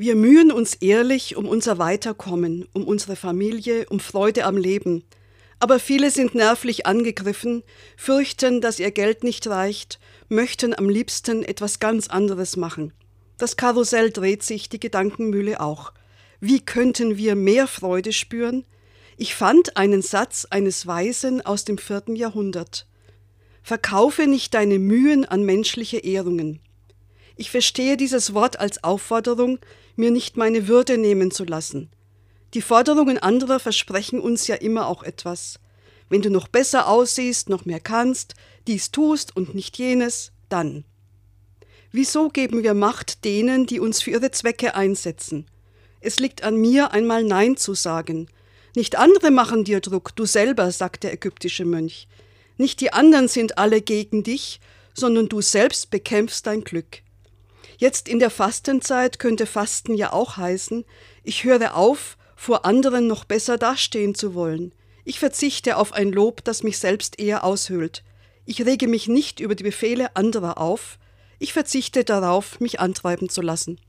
Wir mühen uns ehrlich um unser Weiterkommen, um unsere Familie, um Freude am Leben. Aber viele sind nervlich angegriffen, fürchten, dass ihr Geld nicht reicht, möchten am liebsten etwas ganz anderes machen. Das Karussell dreht sich, die Gedankenmühle auch. Wie könnten wir mehr Freude spüren? Ich fand einen Satz eines Weisen aus dem vierten Jahrhundert. Verkaufe nicht deine Mühen an menschliche Ehrungen. Ich verstehe dieses Wort als Aufforderung, mir nicht meine Würde nehmen zu lassen. Die Forderungen anderer versprechen uns ja immer auch etwas. Wenn du noch besser aussiehst, noch mehr kannst, dies tust und nicht jenes, dann. Wieso geben wir Macht denen, die uns für ihre Zwecke einsetzen? Es liegt an mir, einmal Nein zu sagen. Nicht andere machen dir Druck, du selber, sagt der ägyptische Mönch. Nicht die anderen sind alle gegen dich, sondern du selbst bekämpfst dein Glück. Jetzt in der Fastenzeit könnte Fasten ja auch heißen, ich höre auf, vor anderen noch besser dastehen zu wollen. Ich verzichte auf ein Lob, das mich selbst eher aushöhlt. Ich rege mich nicht über die Befehle anderer auf. Ich verzichte darauf, mich antreiben zu lassen.